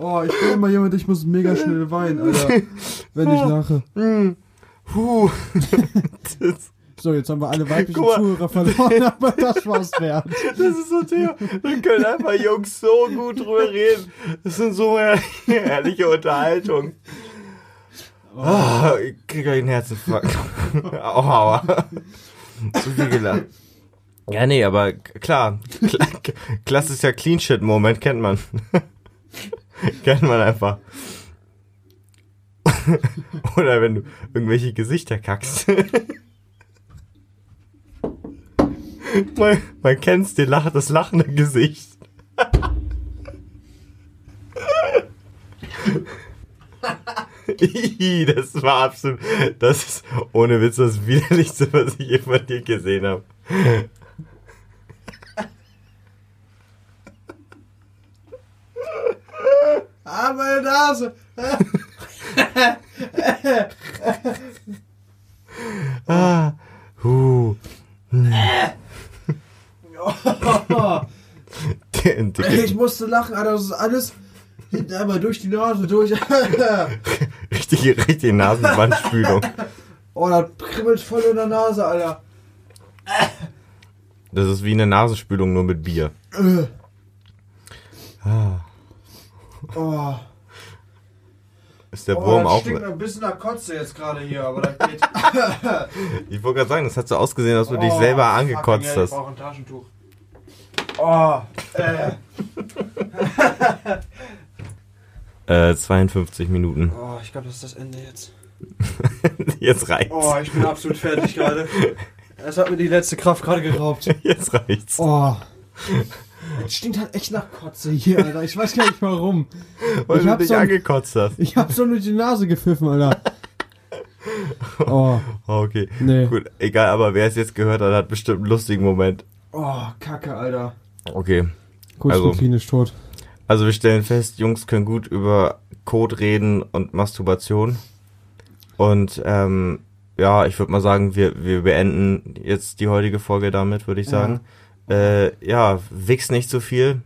Oh, ich bin immer jemand, ich muss mega schnell weinen, Alter. Wenn ich lache. So, jetzt haben wir alle weiblichen mal. Zuhörer verloren, aber das war's wert. das ist so Theo. Da können einfach Jungs so gut drüber reden. Das sind so ehr- ehrliche Unterhaltung. Ah, ich krieg gleich einen Herzinfarkt. Aua. Zu viel gelacht. Ja, nee, aber klar. Kla klassischer Clean Shit Moment kennt man. kennt man einfach. Oder wenn du irgendwelche Gesichter kackst. man, man kennt's, den Lach, das lachende Gesicht. Das war absolut, das ist ohne Witz das widerlichste, was ich je von dir gesehen habe. Ah, meine Nase. Ah, huh. Der, der, musste lachen, Alter, das ist alles hinten einmal durch die Nase durch. richtige, richtige Nasenwandspülung. oh, das kribbelt voll in der Nase, Alter. Das ist wie eine Nasenspülung nur mit Bier. Ah, Oh, ist der oh Wurm das auch. stinkt ein bisschen nach Kotze jetzt gerade hier, aber das geht. Ich wollte gerade sagen, das hat so ausgesehen, als du dich Oh, selber fucking angekotzt hast. Ich brauche ein Taschentuch. Oh, äh. Äh, 52 Minuten. Oh, ich glaube, das ist das Ende jetzt. Jetzt reicht's. Oh, ich bin absolut fertig gerade. Es hat mir die letzte Kraft gerade geraubt. Jetzt reicht's. Oh. Es stinkt halt echt nach Kotze hier, Alter. Ich weiß gar nicht warum. Weil ich du hab dich so angekotzt hast. Ich hab so durch die Nase gepfiffen, Alter. Oh, Oh, okay. nee. Gut, egal, aber wer es jetzt gehört hat, hat bestimmt einen lustigen Moment. Oh, Kacke, Alter. Okay. Kurz also, klinisch tot. Also wir stellen fest, Jungs können gut über Code reden und Masturbation. Und ähm, ja, ich würde mal sagen, wir, wir beenden jetzt die heutige Folge damit, würde ich Ja. sagen. Äh, ja, wichs nicht so viel.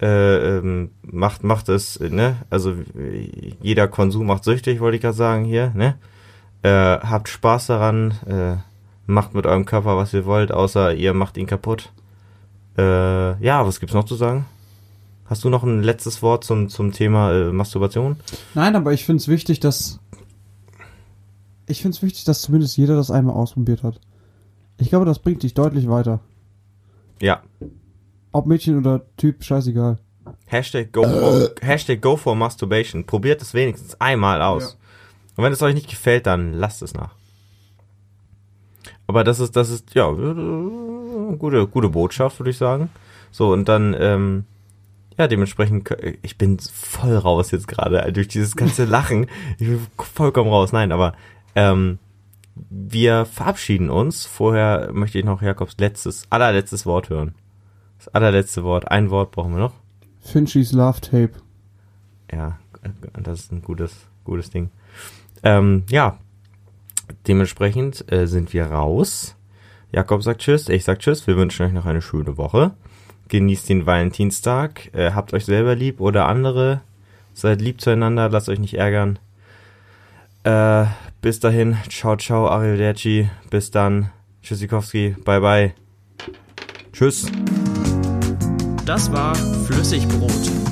Äh, ähm, macht, macht es, ne? Also jeder Konsum macht süchtig, wollte ich gerade sagen hier, ne? Äh, habt Spaß daran, äh, macht mit eurem Körper, was ihr wollt, außer ihr macht ihn kaputt. Äh, ja, was gibt's noch zu sagen? Hast du noch ein letztes Wort zum, zum Thema äh, Masturbation? Nein, aber ich find's wichtig, dass. Ich find's wichtig, dass zumindest jeder das einmal ausprobiert hat. Ich glaube, das bringt dich deutlich weiter. Ja. Ob Mädchen oder Typ, scheißegal. Hashtag go for, Hashtag go for masturbation. Probiert es wenigstens einmal aus. Und wenn es euch nicht gefällt, dann lasst es nach. Aber das ist, das ist, ja, gute, gute Botschaft, würde ich sagen. So, und dann, ähm, ja, dementsprechend, ich bin voll raus jetzt gerade durch dieses ganze Lachen. Ich bin vollkommen raus. Nein, aber ähm, wir verabschieden uns. Vorher möchte ich noch Jakobs letztes, allerletztes Wort hören. Das allerletzte Wort. Ein Wort brauchen wir noch. Finchys Love Tape. Ja, das ist ein gutes, gutes Ding. Ähm, ja, dementsprechend äh, sind wir raus. Jakob sagt Tschüss, ich sag Tschüss. Wir wünschen euch noch eine schöne Woche. Genießt den Valentinstag. Äh, habt euch selber lieb oder andere. Seid lieb zueinander, lasst euch nicht ärgern. Äh, bis dahin, ciao, ciao, arrivederci. Bis dann, Tschüssikowski, bye, bye. Tschüss. Das war Flüssigbrot